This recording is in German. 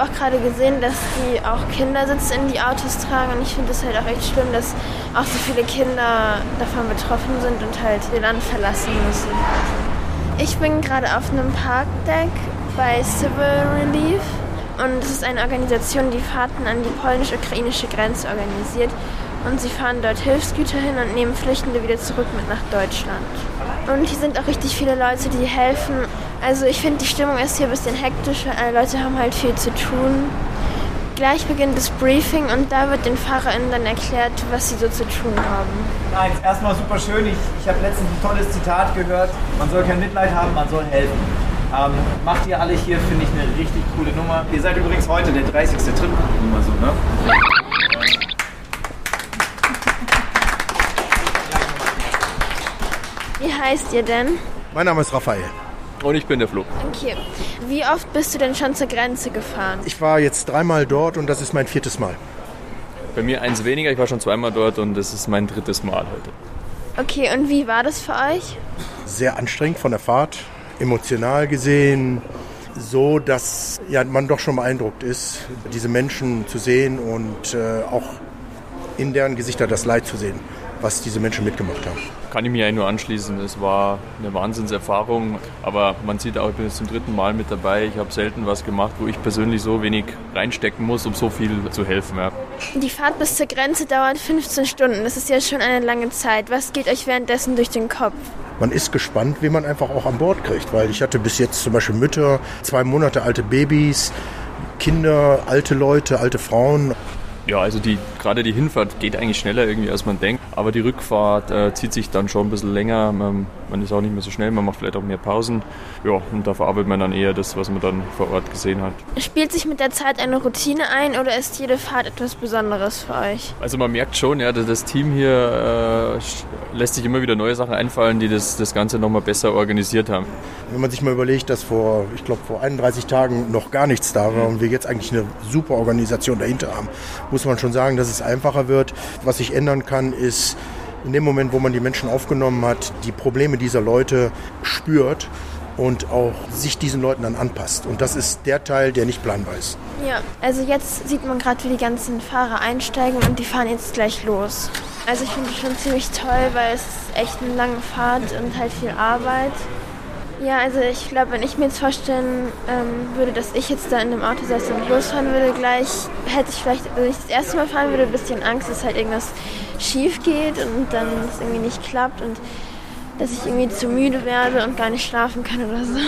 habe auch gerade gesehen, dass die auch Kindersitze in die Autos tragen und ich finde es halt auch echt schlimm, dass auch so viele Kinder davon betroffen sind und halt ihr Land verlassen müssen. Ich bin gerade auf einem Parkdeck bei Civil Relief und es ist eine Organisation, die Fahrten an die polnisch-ukrainische Grenze organisiert und sie fahren dort Hilfsgüter hin und nehmen Flüchtende wieder zurück mit nach Deutschland. Und hier sind auch richtig viele Leute, die helfen. Also ich finde, die Stimmung ist hier ein bisschen hektisch, weil alle Leute haben halt viel zu tun. Gleich beginnt das Briefing und da wird den FahrerInnen dann erklärt, was sie so zu tun haben. Nein, erstmal super schön. Ich, ich habe letztens ein tolles Zitat gehört. Man soll kein Mitleid haben, man soll helfen. Ähm, macht ihr alle hier, finde ich, eine richtig coole Nummer. Ihr seid übrigens heute der 30. Trip, mal so, ne? Wie heißt ihr denn? Mein Name ist Raphael. Und ich bin der Flo. Okay. Wie oft bist du denn schon zur Grenze gefahren? Ich war jetzt dreimal dort und das ist mein viertes Mal. Bei mir eins weniger, ich war schon zweimal dort und das ist mein drittes Mal heute. Okay, und wie war das für euch? Sehr anstrengend von der Fahrt, emotional gesehen, so dass ja, man doch schon beeindruckt ist, diese Menschen zu sehen und äh, auch in deren Gesichter das Leid zu sehen, was diese Menschen mitgemacht haben. Kann ich mir eigentlich nur anschließen. Es war eine Wahnsinnserfahrung, aber man sieht auch, ich bin jetzt zum dritten Mal mit dabei. Ich habe selten was gemacht, wo ich persönlich so wenig reinstecken muss, um so viel zu helfen. Ja. Die Fahrt bis zur Grenze dauert 15 Stunden. Das ist ja schon eine lange Zeit. Was geht euch währenddessen durch den Kopf? man ist gespannt, wie man einfach auch an Bord kriegt. Weil ich hatte bis jetzt zum Beispiel Mütter, zwei Monate alte Babys, Kinder, alte Leute, alte Frauen. Ja, also die, gerade die Hinfahrt geht eigentlich schneller irgendwie, als man denkt. Aber die Rückfahrt äh, zieht sich dann schon ein bisschen länger. Man, man, ist auch nicht mehr so schnell, man macht vielleicht auch mehr Pausen. Ja, und da verarbeitet man dann eher das, was man dann vor Ort gesehen hat. Spielt sich mit der Zeit eine Routine ein oder ist jede Fahrt etwas Besonderes für euch? Also man merkt schon, ja, das Team hier äh, lässt sich immer wieder neue Sachen einfallen, die das, das Ganze nochmal besser organisiert haben. Wenn man sich mal überlegt, dass vor, ich glaube, vor 31 Tagen noch gar nichts da war und wir jetzt eigentlich eine super Organisation dahinter haben, muss man schon sagen, dass es einfacher wird. Was sich ändern kann, ist in dem Moment, wo man die Menschen aufgenommen hat, die Probleme dieser Leute spürt und auch sich diesen Leuten dann anpasst. Und das ist der Teil, der nicht planbar ist. Ja, also jetzt sieht man gerade, wie die ganzen Fahrer einsteigen und die fahren jetzt gleich los. Also ich finde es schon ziemlich toll, weil es ist echt eine lange Fahrt und halt viel Arbeit. Ja, also ich glaube, wenn ich mir jetzt vorstellen ähm, würde, dass ich jetzt da in dem Auto saß und losfahren würde gleich, hätte ich vielleicht, wenn ich das erste Mal fahren würde, ein bisschen Angst, dass halt irgendwas schief geht und dann es irgendwie nicht klappt und dass ich irgendwie zu müde werde und gar nicht schlafen kann oder so.